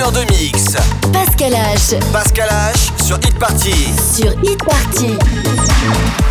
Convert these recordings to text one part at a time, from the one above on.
22h, 1h de mix. Pascal H. Pascal H sur Hit Party. Sur Hit Party.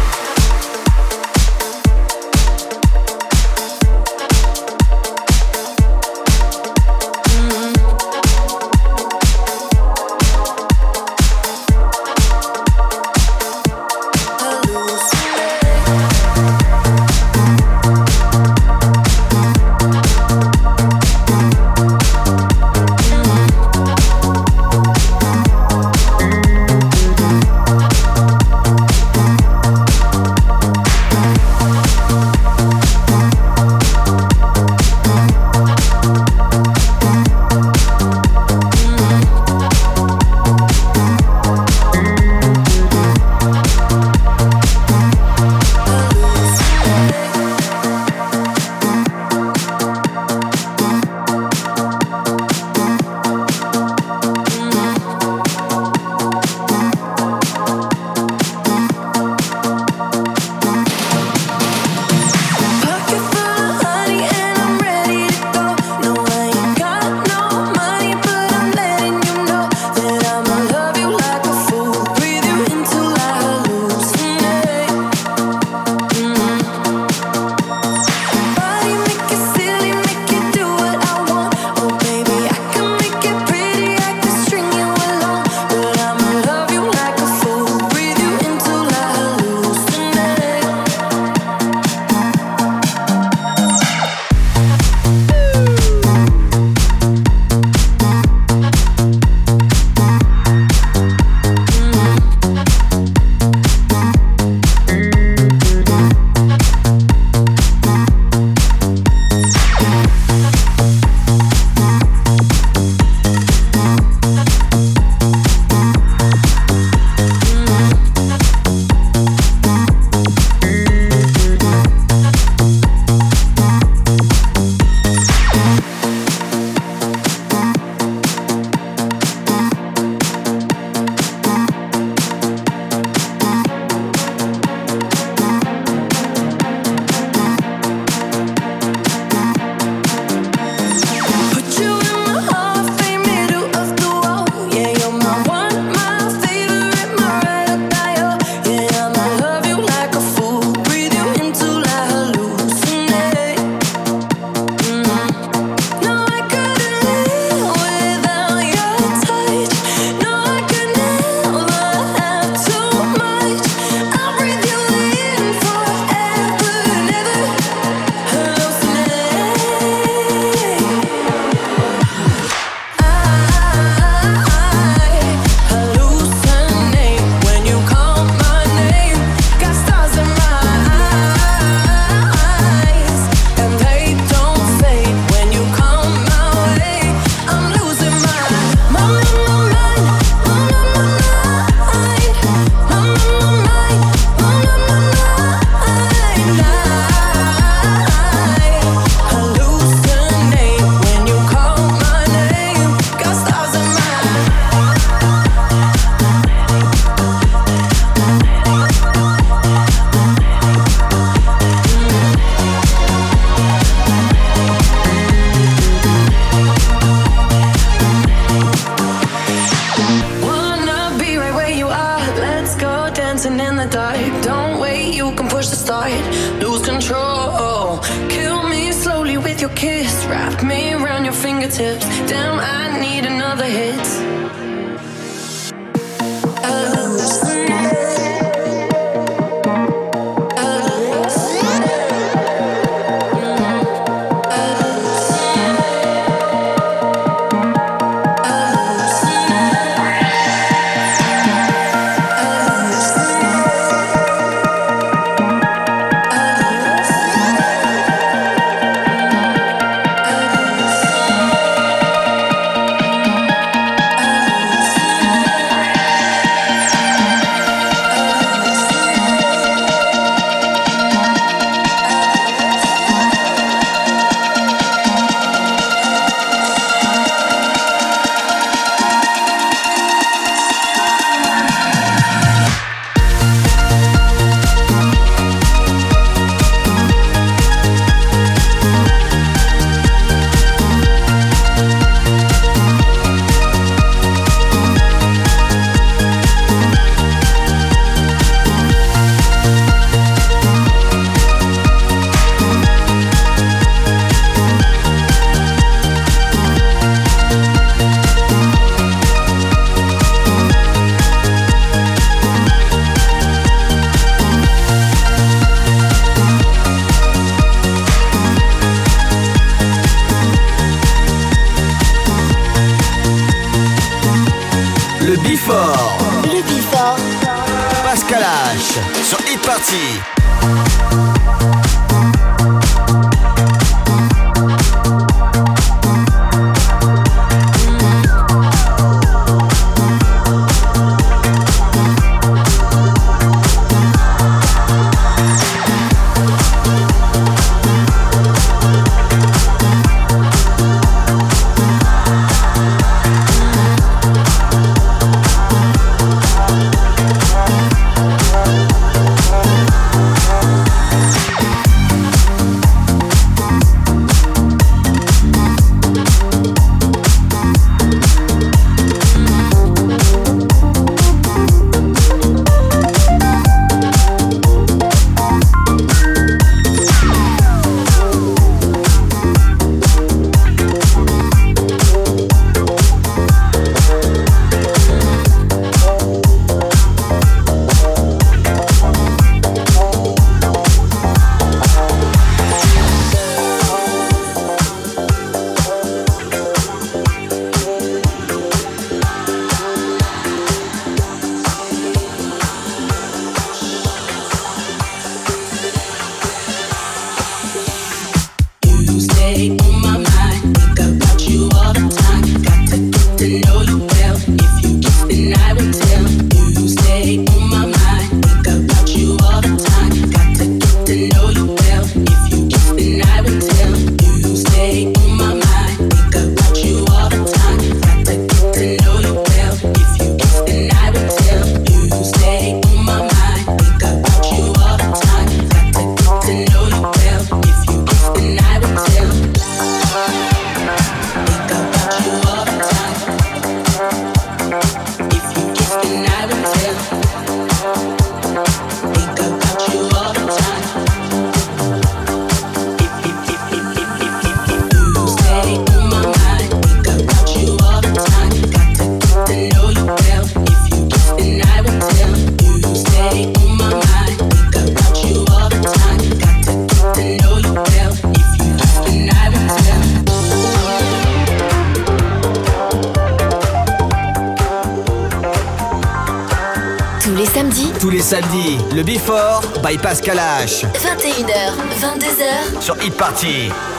By Pascal H. 21h, 22h. Sur Hit Party.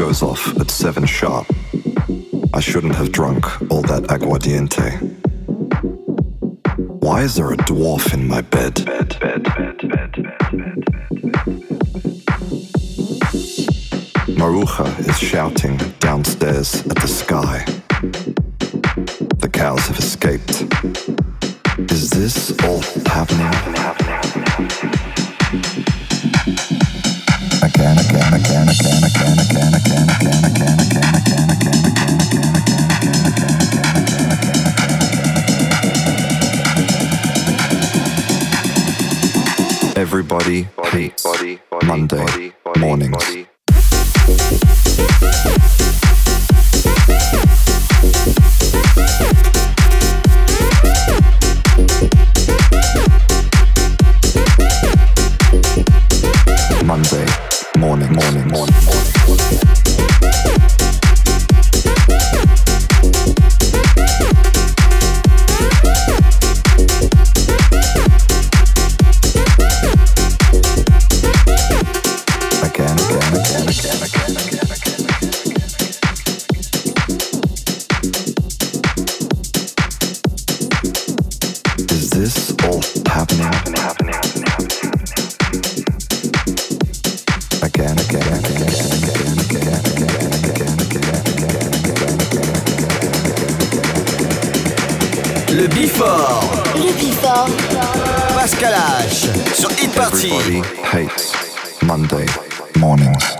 Goes off at 7 sharp. I shouldn't have drunk all that aguardiente. Why is there a dwarf in my bed? bed, bed, bed, bed, bed, Maruja is shouting downstairs at the sky. The cows have escaped. Is this all happening? body, body, body, body Monday. Body. Le Before. Le Bifort. Pascal H. Sur Hit Party. Everybody hates Monday mornings.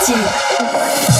进。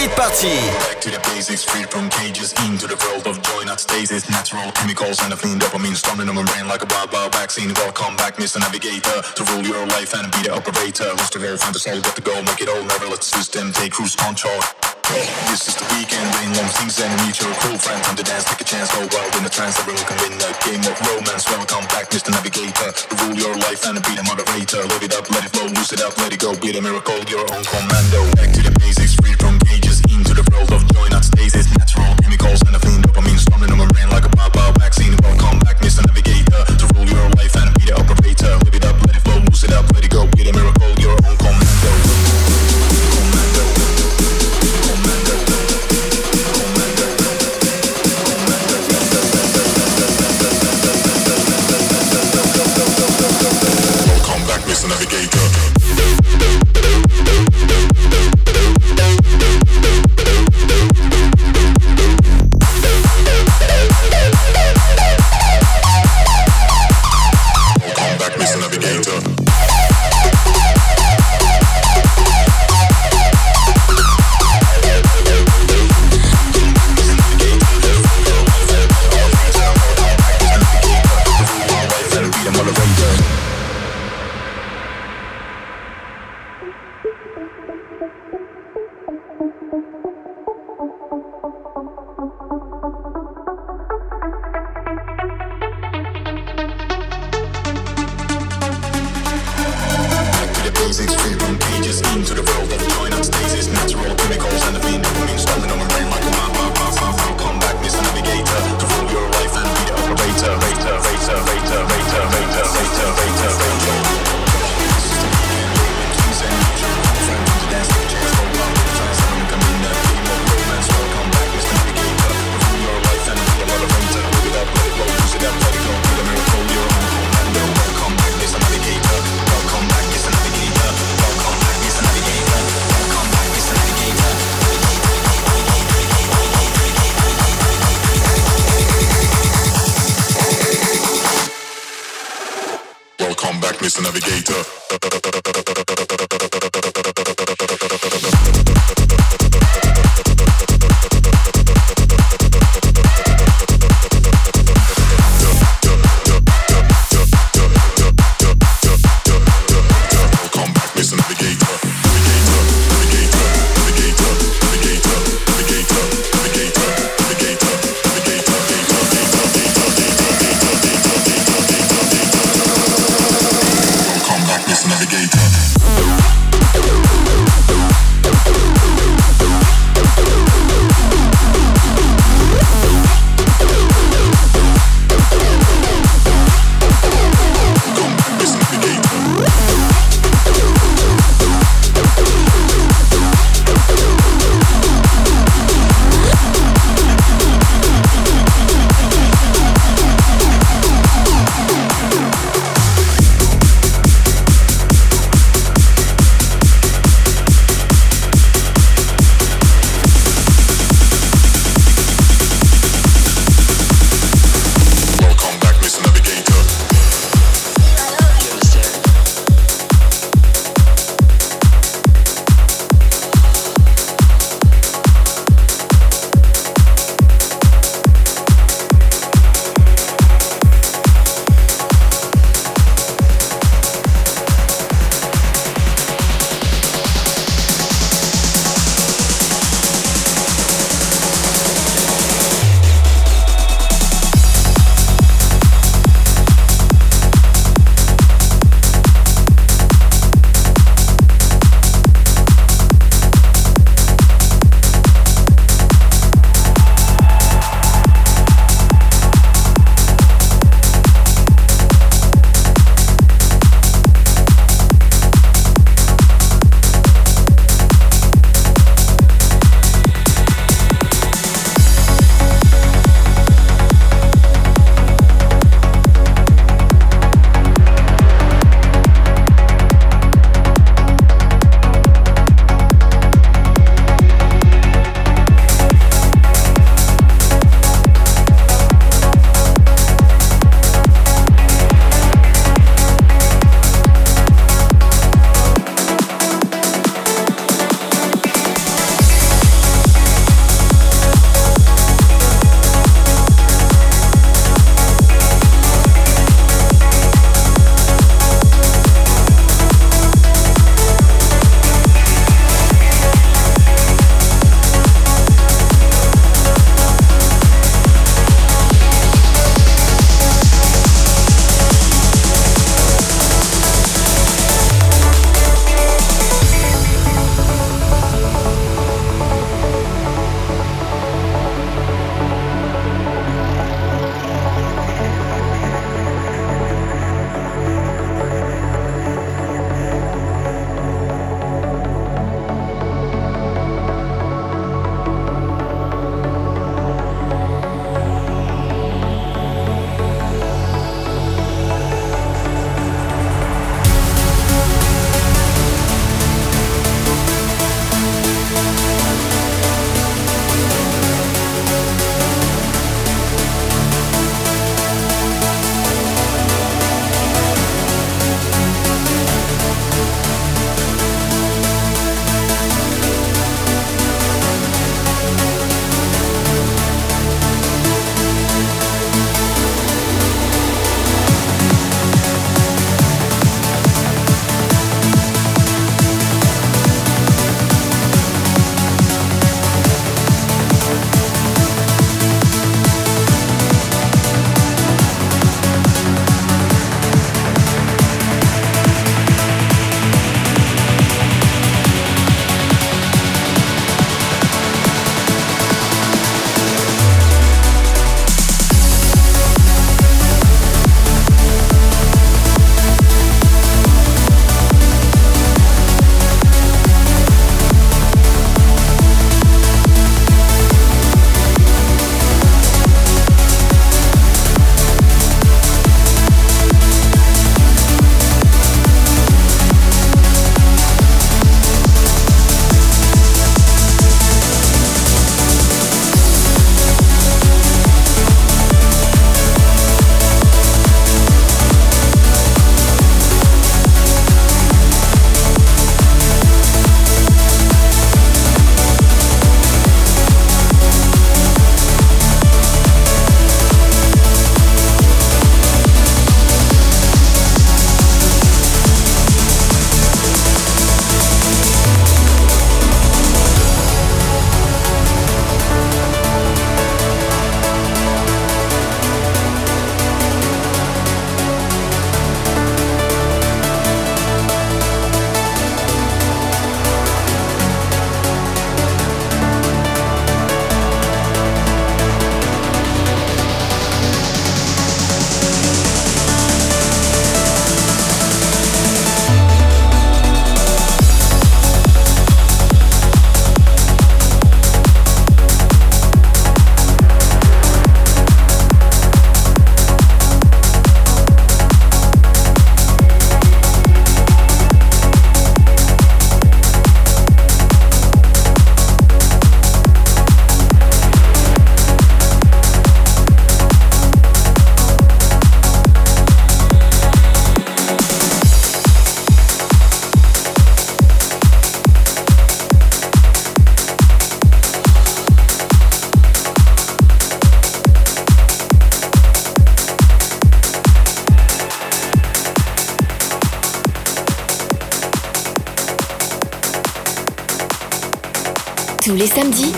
Hit Party. Back to the basics, free from cages, into the world of joy, not stasis, natural chemicals and a clean dopamine storming on my brain like a wild, vaccine. Welcome back, Mr. Navigator, to rule your life and be the operator. Find the soul, got to go, make it all, never let the system take cruise control. This is the weekend, rain long things and your cool friend. Come to dance, take a chance, go wild in the trance. Everyone can win a game of romance. Welcome back, Mr. Navigator. To rule your life and be the moderator. Load it up, let it flow, loose it up, let it go. Be the miracle, your own commando. Back to the basics, free from cages, into the world of joy, not stasis. Natural chemicals and a clean dopamine storming on my brain like a wild vaccine. Welcome back, Mr. Navigator. To rule your life and be the operator. Live it up, let it flow, loose it up, let it go. Be the miracle, All of them. down.